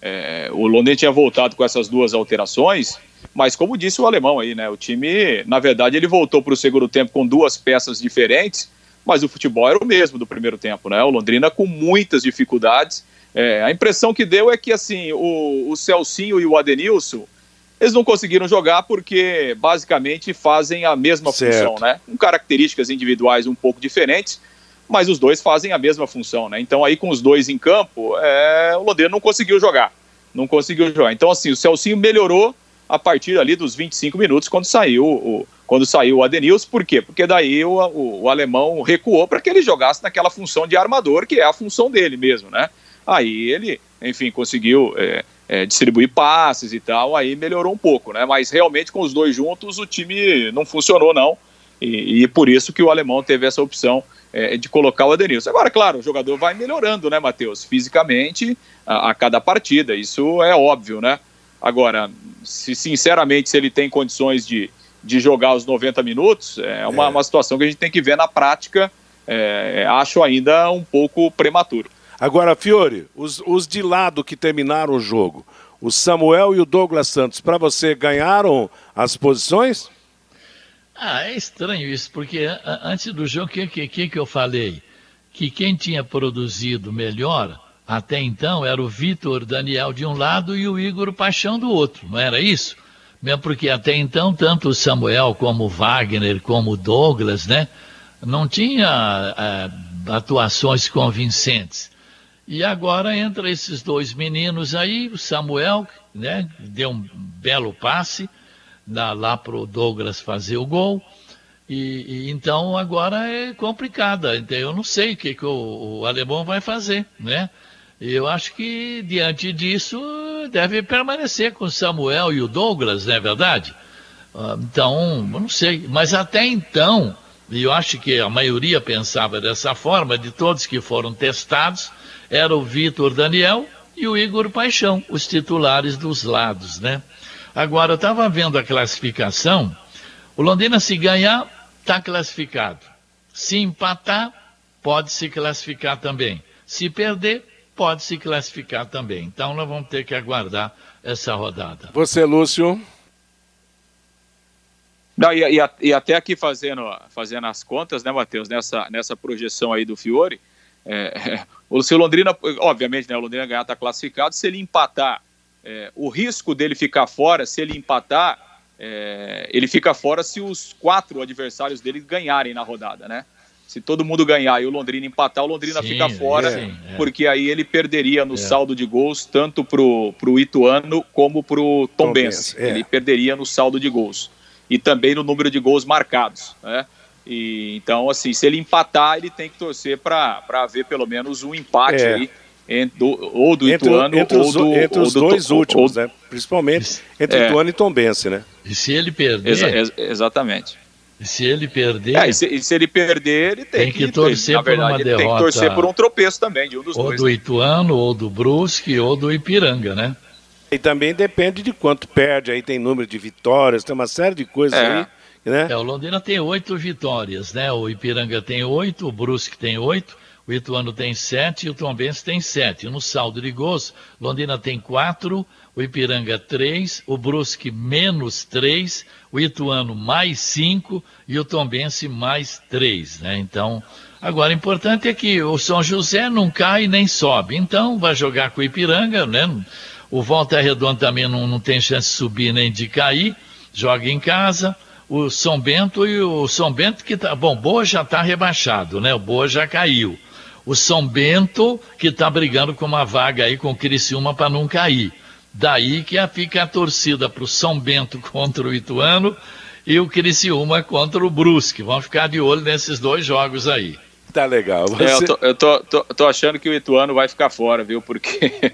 é, o Londrina tinha voltado com essas duas alterações, mas como disse o alemão aí, né? O time, na verdade, ele voltou para o segundo tempo com duas peças diferentes, mas o futebol era o mesmo do primeiro tempo, né? O Londrina com muitas dificuldades. É, a impressão que deu é que assim, o, o Celcinho e o Adenilson, eles não conseguiram jogar porque basicamente fazem a mesma certo. função, né? Com características individuais um pouco diferentes mas os dois fazem a mesma função, né? Então aí com os dois em campo, é, o Londrina não conseguiu jogar, não conseguiu jogar. Então assim, o Celcinho melhorou a partir ali dos 25 minutos quando saiu o, quando saiu o Adenilson, por quê? Porque daí o, o, o alemão recuou para que ele jogasse naquela função de armador, que é a função dele mesmo, né? Aí ele, enfim, conseguiu é, é, distribuir passes e tal, aí melhorou um pouco, né? Mas realmente com os dois juntos o time não funcionou, não. E, e por isso que o alemão teve essa opção é, de colocar o Adenilson. Agora, claro, o jogador vai melhorando, né, Matheus? Fisicamente a, a cada partida, isso é óbvio, né? Agora, se sinceramente, se ele tem condições de, de jogar os 90 minutos, é uma, é. uma situação que a gente tem que ver na prática. É, acho ainda um pouco prematuro. Agora, Fiore, os, os de lado que terminaram o jogo, o Samuel e o Douglas Santos, para você ganharam as posições? Ah, é estranho isso, porque antes do jogo, o que, que, que eu falei? Que quem tinha produzido melhor até então era o Vitor Daniel de um lado e o Igor Paixão do outro, não era isso? Mesmo porque até então, tanto o Samuel como o Wagner, como o Douglas, né, não tinha é, atuações convincentes. E agora entra esses dois meninos aí, o Samuel, né, deu um belo passe dá lá para o Douglas fazer o gol. E, e, então agora é complicada. Então eu não sei o que, que o, o, alemão vai fazer, né? Eu acho que diante disso deve permanecer com o Samuel e o Douglas, não é verdade? Ah, então, eu não sei. Mas até então, e eu acho que a maioria pensava dessa forma, de todos que foram testados, era o Vitor Daniel e o Igor Paixão, os titulares dos lados, né? Agora, eu estava vendo a classificação, o Londrina se ganhar, está classificado. Se empatar, pode se classificar também. Se perder, pode se classificar também. Então nós vamos ter que aguardar essa rodada. Você, Lúcio? Não, e, e, e, até aqui fazendo, fazendo as contas, né, Matheus, nessa, nessa projeção aí do Fiore, é, o, se o Londrina, obviamente, né, o Londrina ganhar está classificado, se ele empatar é, o risco dele ficar fora, se ele empatar, é, ele fica fora se os quatro adversários dele ganharem na rodada, né? Se todo mundo ganhar e o Londrina empatar, o Londrina sim, fica fora, é, porque aí ele perderia no é. saldo de gols, tanto pro, pro Ituano como pro Tom, Benz. É. Ele perderia no saldo de gols. E também no número de gols marcados, né? E, então, assim, se ele empatar, ele tem que torcer para haver pelo menos um empate é. aí do, ou do entre, Ituano entre ou do, entre os ou do, dois últimos, né? Principalmente entre é. Ituano e Tombense, né? E se ele perder... Exa ex exatamente. E se ele perder... É, e, se, e, se, ele perder, ele tem, tem que, que, torcer por verdade, uma derrota. Tem que torcer por um tropeço também, de um dos ou dois. Ou do né? Ituano, ou do Brusque, ou do Ipiranga, né? E também depende de quanto perde, aí tem número de vitórias, tem uma série de coisas é. aí, né? É, o Londrina tem oito vitórias, né? O Ipiranga tem oito, o Brusque tem oito, o Ituano tem sete e o Tombense tem sete. No saldo de gols, Londrina tem quatro, o Ipiranga três, o Brusque menos três, o Ituano mais cinco e o Tombense mais três, né? Então, agora o importante é que o São José não cai nem sobe. Então, vai jogar com o Ipiranga, né? O Volta Redonda também não, não tem chance de subir nem de cair, joga em casa o São Bento e o São Bento que tá. Bom, Boa já está rebaixado, né? O Boa já caiu o São Bento, que está brigando com uma vaga aí com o Criciúma para não cair. Daí que fica a torcida para o São Bento contra o Ituano e o Criciúma contra o Brusque. Vamos ficar de olho nesses dois jogos aí. Tá legal. Você... É, eu, tô, eu tô, tô, tô, achando que o Ituano vai ficar fora, viu? Porque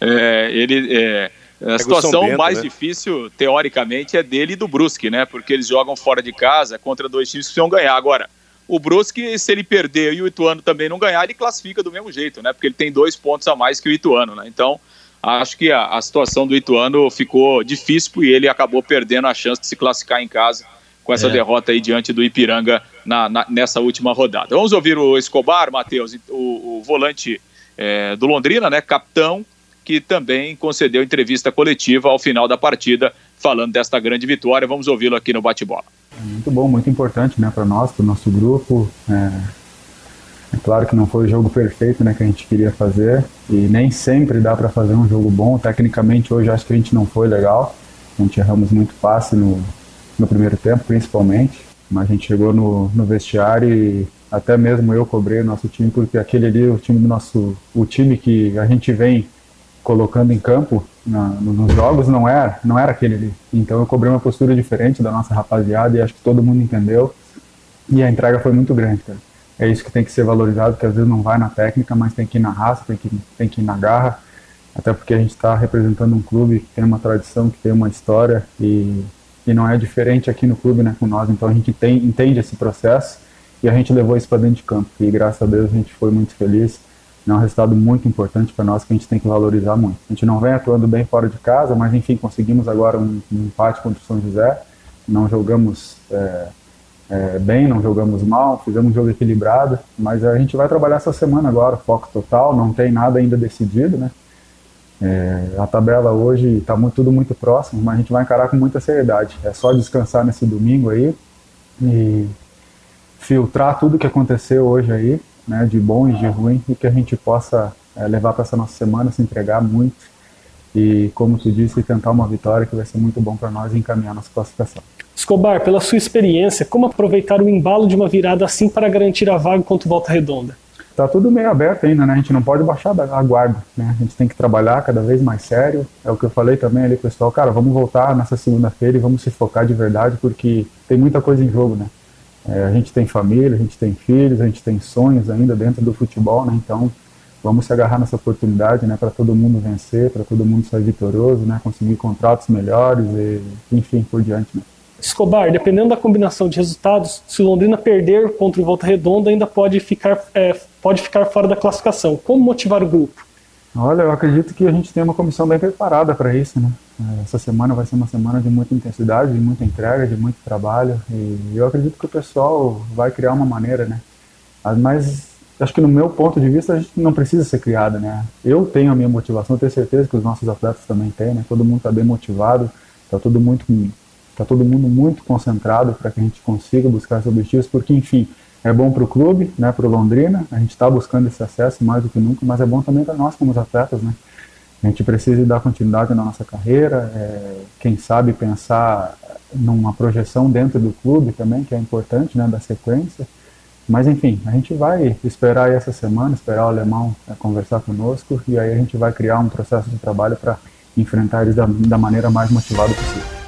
é, ele. É, a situação Bento, mais né? difícil, teoricamente, é dele e do Brusque, né? Porque eles jogam fora de casa contra dois times que vão ganhar. Agora, o Brusque, se ele perder e o Ituano também não ganhar, ele classifica do mesmo jeito, né? Porque ele tem dois pontos a mais que o Ituano, né? Então, acho que a, a situação do Ituano ficou difícil e ele acabou perdendo a chance de se classificar em casa com essa é. derrota aí diante do Ipiranga na, na, nessa última rodada. Vamos ouvir o Escobar, Matheus, o, o volante é, do Londrina, né? Capitão, que também concedeu entrevista coletiva ao final da partida, falando desta grande vitória. Vamos ouvi-lo aqui no Bate-Bola. Muito bom, muito importante né, para nós, para o nosso grupo. É, é, claro que não foi o jogo perfeito né, que a gente queria fazer e nem sempre dá para fazer um jogo bom. Tecnicamente, hoje acho que a gente não foi legal. A gente erramos muito passe no, no primeiro tempo, principalmente. Mas a gente chegou no, no vestiário e até mesmo eu cobrei o nosso time, porque aquele ali, o time do nosso. O time que a gente vem colocando em campo na, nos jogos não era, não era aquele ali. Então eu cobrei uma postura diferente da nossa rapaziada e acho que todo mundo entendeu. E a entrega foi muito grande, cara. É isso que tem que ser valorizado, que às vezes não vai na técnica, mas tem que ir na raça, tem que, tem que ir na garra. Até porque a gente está representando um clube que tem uma tradição, que tem uma história e, e não é diferente aqui no clube, né, com nós. Então a gente tem, entende esse processo e a gente levou isso para dentro de campo. E graças a Deus a gente foi muito feliz é um resultado muito importante para nós que a gente tem que valorizar muito. A gente não vem atuando bem fora de casa, mas enfim, conseguimos agora um, um empate contra o São José. Não jogamos é, é, bem, não jogamos mal, fizemos um jogo equilibrado, mas a gente vai trabalhar essa semana agora, foco total, não tem nada ainda decidido, né? É, a tabela hoje está tudo muito próximo, mas a gente vai encarar com muita seriedade. É só descansar nesse domingo aí e filtrar tudo que aconteceu hoje aí né, de bom e de ruim, e que a gente possa é, levar para essa nossa semana, se entregar muito e, como tu disse, tentar uma vitória que vai ser muito bom para nós e encaminhar nossa classificação. Escobar, pela sua experiência, como aproveitar o embalo de uma virada assim para garantir a vaga contra o Volta Redonda? Tá tudo meio aberto ainda, né? A gente não pode baixar a guarda, né? A gente tem que trabalhar cada vez mais sério. É o que eu falei também ali, pessoal. Cara, vamos voltar nessa segunda-feira e vamos se focar de verdade, porque tem muita coisa em jogo, né? É, a gente tem família, a gente tem filhos, a gente tem sonhos ainda dentro do futebol, né? Então, vamos se agarrar nessa oportunidade, né? Para todo mundo vencer, para todo mundo sair vitorioso, né? Conseguir contratos melhores e, enfim, por diante, né? Escobar, dependendo da combinação de resultados, se o Londrina perder contra o Volta Redonda, ainda pode ficar, é, pode ficar fora da classificação. Como motivar o grupo? Olha, eu acredito que a gente tem uma comissão bem preparada para isso, né? É, essa semana vai ser uma semana de muita intensidade, de muita entrega, de muito trabalho e eu acredito que o pessoal vai criar uma maneira, né? Mas acho que no meu ponto de vista a gente não precisa ser criada, né? Eu tenho a minha motivação, tenho certeza que os nossos atletas também têm, né? Todo mundo está bem motivado, está todo muito, tá todo mundo muito concentrado para que a gente consiga buscar esses objetivos, porque enfim é bom para o clube, né? Para o Londrina, a gente está buscando esse acesso mais do que nunca, mas é bom também para nós como atletas, né? A gente precisa dar continuidade na nossa carreira, é, quem sabe pensar numa projeção dentro do clube também, que é importante, né, da sequência. Mas enfim, a gente vai esperar essa semana, esperar o alemão é, conversar conosco e aí a gente vai criar um processo de trabalho para enfrentar eles da, da maneira mais motivada possível.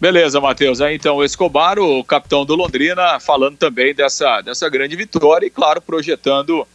Beleza, Matheus. Aí então o Escobar, o capitão do Londrina, falando também dessa, dessa grande vitória e, claro, projetando uh,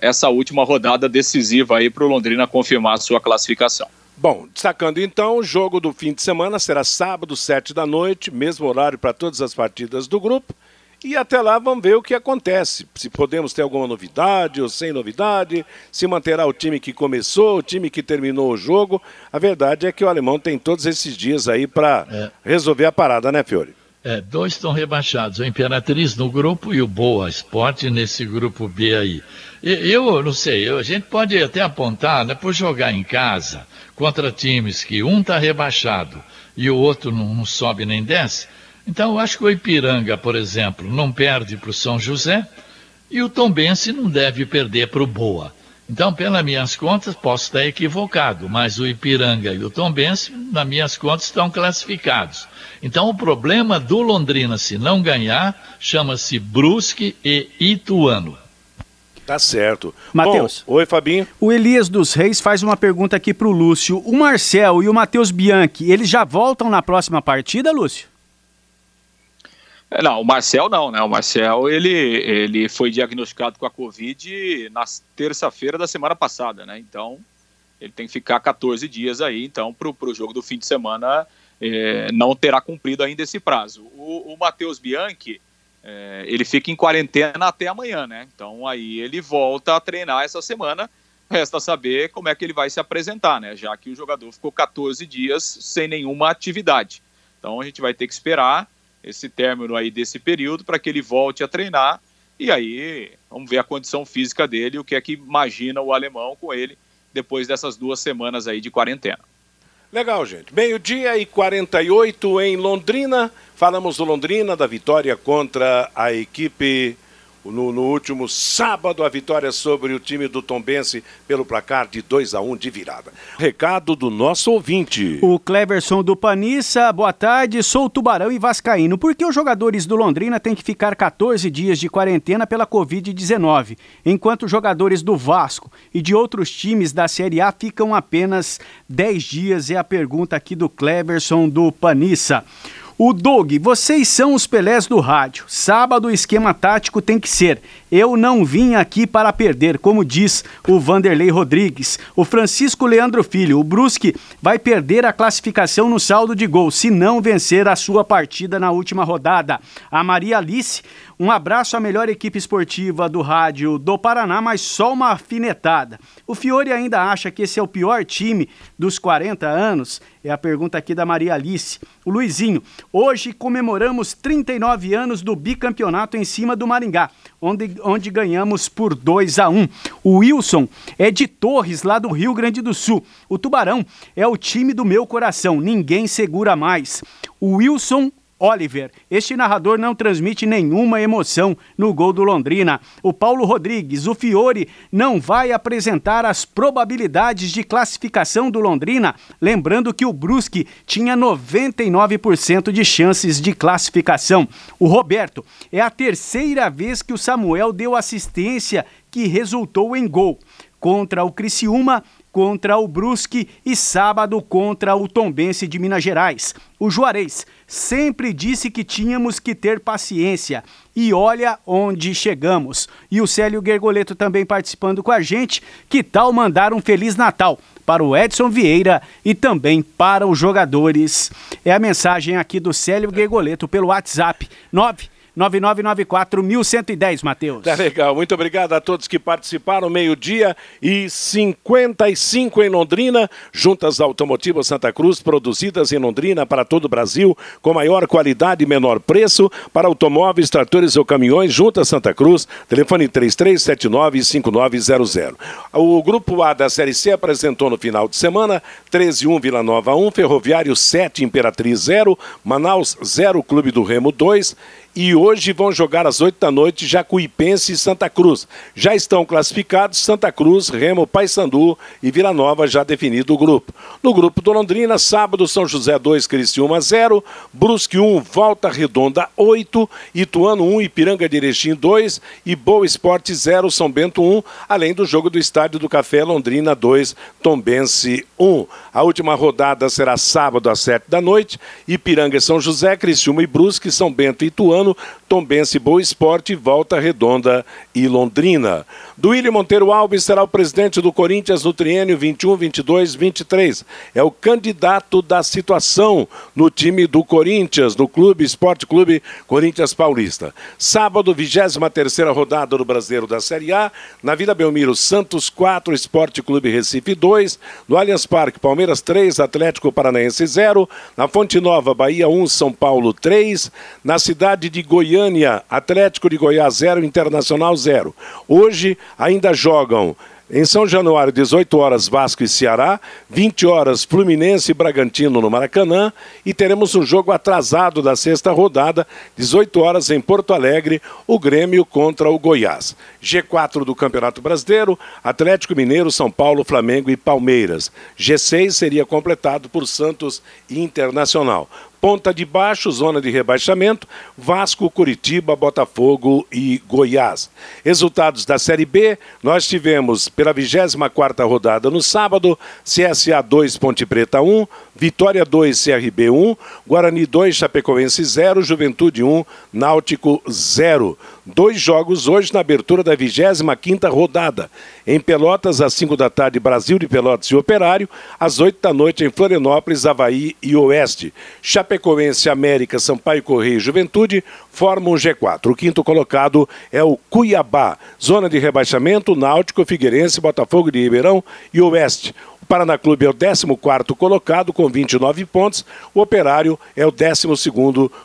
essa última rodada decisiva aí para o Londrina confirmar a sua classificação. Bom, destacando então, o jogo do fim de semana será sábado, sete da noite, mesmo horário para todas as partidas do grupo. E até lá vamos ver o que acontece. Se podemos ter alguma novidade ou sem novidade, se manterá o time que começou, o time que terminou o jogo. A verdade é que o alemão tem todos esses dias aí para é. resolver a parada, né, Fiore? É, dois estão rebaixados, o Imperatriz no grupo e o Boa Esporte nesse grupo B aí. Eu não sei, a gente pode até apontar, né, por jogar em casa contra times que um está rebaixado e o outro não, não, sobe nem desce. Então eu acho que o Ipiranga, por exemplo, não perde para o São José e o Tombense não deve perder para o Boa. Então, pelas minhas contas, posso estar equivocado, mas o Ipiranga e o Tombense, nas minhas contas, estão classificados. Então, o problema do Londrina, se não ganhar, chama-se Brusque e Ituano. Tá certo. Matheus. Oi, Fabinho. O Elias dos Reis faz uma pergunta aqui para o Lúcio. O Marcel e o Matheus Bianchi, eles já voltam na próxima partida, Lúcio? É, não, o Marcel não, né? O Marcel ele, ele foi diagnosticado com a Covid na terça-feira da semana passada, né? Então ele tem que ficar 14 dias aí. Então, para o jogo do fim de semana, é, não terá cumprido ainda esse prazo. O, o Matheus Bianchi é, ele fica em quarentena até amanhã, né? Então aí ele volta a treinar essa semana. Resta saber como é que ele vai se apresentar, né? Já que o jogador ficou 14 dias sem nenhuma atividade. Então a gente vai ter que esperar esse término aí desse período para que ele volte a treinar. E aí vamos ver a condição física dele, o que é que imagina o alemão com ele depois dessas duas semanas aí de quarentena. Legal, gente. Meio-dia e 48 em Londrina. Falamos do Londrina, da vitória contra a equipe no, no, último sábado, a vitória sobre o time do Tombense pelo placar de 2 a 1 de virada. Recado do nosso ouvinte. O Cleverson do Panissa, boa tarde, sou Tubarão e Vascaíno. Por que os jogadores do Londrina têm que ficar 14 dias de quarentena pela Covid-19, enquanto os jogadores do Vasco e de outros times da Série A ficam apenas 10 dias? É a pergunta aqui do Cleverson do Panissa. O Doug, vocês são os Pelés do rádio. Sábado o esquema tático tem que ser. Eu não vim aqui para perder, como diz o Vanderlei Rodrigues. O Francisco Leandro Filho, o Brusque vai perder a classificação no saldo de gol, se não vencer a sua partida na última rodada. A Maria Alice, um abraço à melhor equipe esportiva do rádio do Paraná, mas só uma afinetada. O Fiore ainda acha que esse é o pior time dos 40 anos? É a pergunta aqui da Maria Alice. O Luizinho, hoje comemoramos 39 anos do bicampeonato em cima do Maringá, onde, onde ganhamos por 2 a 1. O Wilson é de Torres, lá do Rio Grande do Sul. O Tubarão é o time do meu coração, ninguém segura mais. O Wilson Oliver. Este narrador não transmite nenhuma emoção no gol do Londrina. O Paulo Rodrigues, o Fiore, não vai apresentar as probabilidades de classificação do Londrina, lembrando que o Brusque tinha 99% de chances de classificação. O Roberto, é a terceira vez que o Samuel deu assistência que resultou em gol. Contra o Criciúma, contra o Brusque e sábado contra o Tombense de Minas Gerais. O Juarez sempre disse que tínhamos que ter paciência e olha onde chegamos. E o Célio Gergoleto também participando com a gente. Que tal mandar um Feliz Natal para o Edson Vieira e também para os jogadores? É a mensagem aqui do Célio Gergoleto pelo WhatsApp 9 9994-1110, Matheus. Tá legal, muito obrigado a todos que participaram. Meio-dia e 55 em Londrina. Juntas Automotivas Santa Cruz, produzidas em Londrina para todo o Brasil, com maior qualidade e menor preço para automóveis, tratores ou caminhões. Juntas Santa Cruz, telefone 3379-5900. O grupo A da Série C apresentou no final de semana 13-1 Vila Nova 1, Ferroviário 7, Imperatriz 0, Manaus 0, Clube do Remo 2 e hoje vão jogar às 8 da noite Jacuipense e Santa Cruz. Já estão classificados Santa Cruz, Remo, Paysandu e Vila Nova já definido o grupo. No grupo do Londrina, sábado São José 2, Criciúma 0, Brusque 1, Volta Redonda 8, Ituano 1, Ipiranga de Erechim 2 e Boa Esporte 0, São Bento 1, além do jogo do Estádio do Café Londrina 2, Tombense 1. A última rodada será sábado às 7 da noite, Ipiranga e São José, Criciúma e Brusque, São Bento e Ituano ano, Tombense Boa Esporte, Volta Redonda e Londrina. Duílio Monteiro Alves será o presidente do Corinthians no triênio 21, 22, 23. É o candidato da situação no time do Corinthians, no Clube Esporte Clube Corinthians Paulista. Sábado, 23 terceira rodada do Brasileiro da Série A, na Vila Belmiro, Santos 4, Esporte Clube Recife 2, no Allianz Parque, Palmeiras 3, Atlético Paranaense 0, na Fonte Nova, Bahia 1, São Paulo 3, na cidade de Goiânia, Atlético de Goiás 0, Internacional 0. Hoje ainda jogam em São Januário, 18 horas, Vasco e Ceará, 20 horas, Fluminense e Bragantino no Maracanã, e teremos um jogo atrasado da sexta rodada, 18 horas em Porto Alegre, o Grêmio contra o Goiás. G4 do Campeonato Brasileiro, Atlético Mineiro, São Paulo, Flamengo e Palmeiras. G6 seria completado por Santos e Internacional. Ponta de baixo, zona de rebaixamento, Vasco, Curitiba, Botafogo e Goiás. Resultados da Série B, nós tivemos pela 24ª rodada no sábado, CSA 2, Ponte Preta 1, Vitória 2, CRB 1, Guarani 2, Chapecoense 0, Juventude 1, Náutico 0. Dois jogos hoje na abertura da 25ª rodada. Em Pelotas, às 5 da tarde, Brasil de Pelotas e Operário. Às 8 da noite, em Florianópolis, Havaí e Oeste. Chapecoense, América, Sampaio Correia e Juventude formam o G4. O quinto colocado é o Cuiabá. Zona de rebaixamento, Náutico, Figueirense, Botafogo de Ribeirão e Oeste. Paraná Clube é o 14 colocado com 29 pontos. O Operário é o 12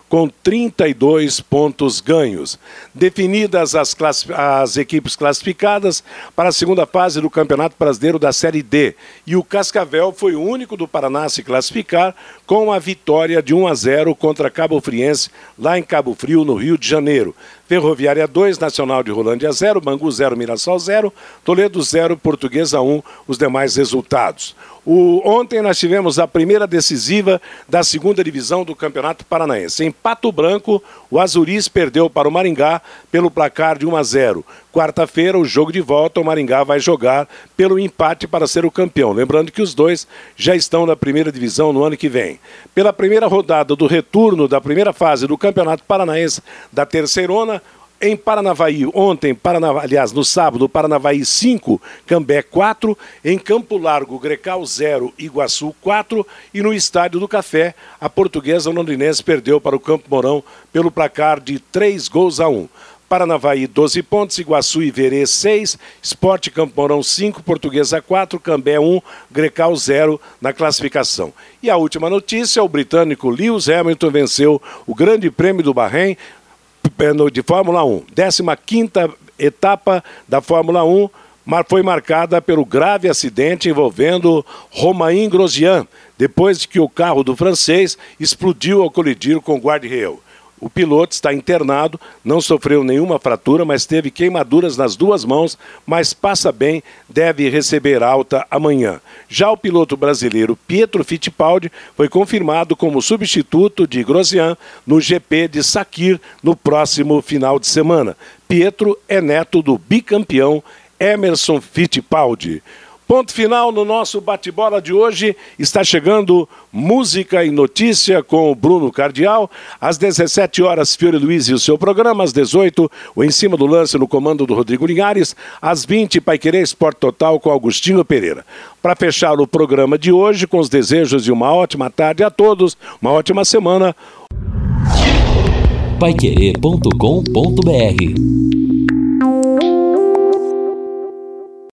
com 32 pontos ganhos. Definidas as, as equipes classificadas para a segunda fase do Campeonato Brasileiro da Série D. E o Cascavel foi o único do Paraná a se classificar com a vitória de 1 a 0 contra Cabo Friense, lá em Cabo Frio, no Rio de Janeiro. Ferroviária 2, Nacional de Rolândia 0, Bangu 0, Mirassol 0, Toledo 0, Portuguesa 1, os demais resultados. O, ontem nós tivemos a primeira decisiva da segunda divisão do Campeonato Paranaense. Em Pato Branco, o Azuris perdeu para o Maringá pelo placar de 1 a 0. Quarta-feira, o jogo de volta, o Maringá vai jogar pelo empate para ser o campeão. Lembrando que os dois já estão na primeira divisão no ano que vem. Pela primeira rodada do retorno da primeira fase do Campeonato Paranaense da Terceirona, em Paranavaí, ontem, Paranava, aliás, no sábado, Paranavaí 5, Cambé 4, em Campo Largo, Grecal 0, Iguaçu 4 e no Estádio do Café, a portuguesa londrinense perdeu para o Campo Mourão pelo placar de 3 gols a 1. Paranavaí 12 pontos, Iguaçu e Verê 6, Esporte Campo Mourão 5, Portuguesa 4, Cambé 1, Grecal 0 na classificação. E a última notícia, o britânico Lewis Hamilton venceu o Grande Prêmio do Bahrein de Fórmula 1. 15 etapa da Fórmula 1 foi marcada pelo grave acidente envolvendo Romain Grosjean, depois de que o carro do francês explodiu ao colidir com o guarda-reio. O piloto está internado, não sofreu nenhuma fratura, mas teve queimaduras nas duas mãos, mas passa bem, deve receber alta amanhã. Já o piloto brasileiro Pietro Fittipaldi foi confirmado como substituto de Grosjean no GP de Sakir no próximo final de semana. Pietro é neto do bicampeão Emerson Fittipaldi. Ponto final no nosso bate-bola de hoje. Está chegando música e notícia com o Bruno Cardial. Às 17 horas, Fiore Luiz e o seu programa. Às 18, o Em Cima do Lance no comando do Rodrigo Linhares. Às 20, Pai Querer Esporte Total com Augustinho Pereira. Para fechar o programa de hoje, com os desejos de uma ótima tarde a todos, uma ótima semana. Paiquerê.com.br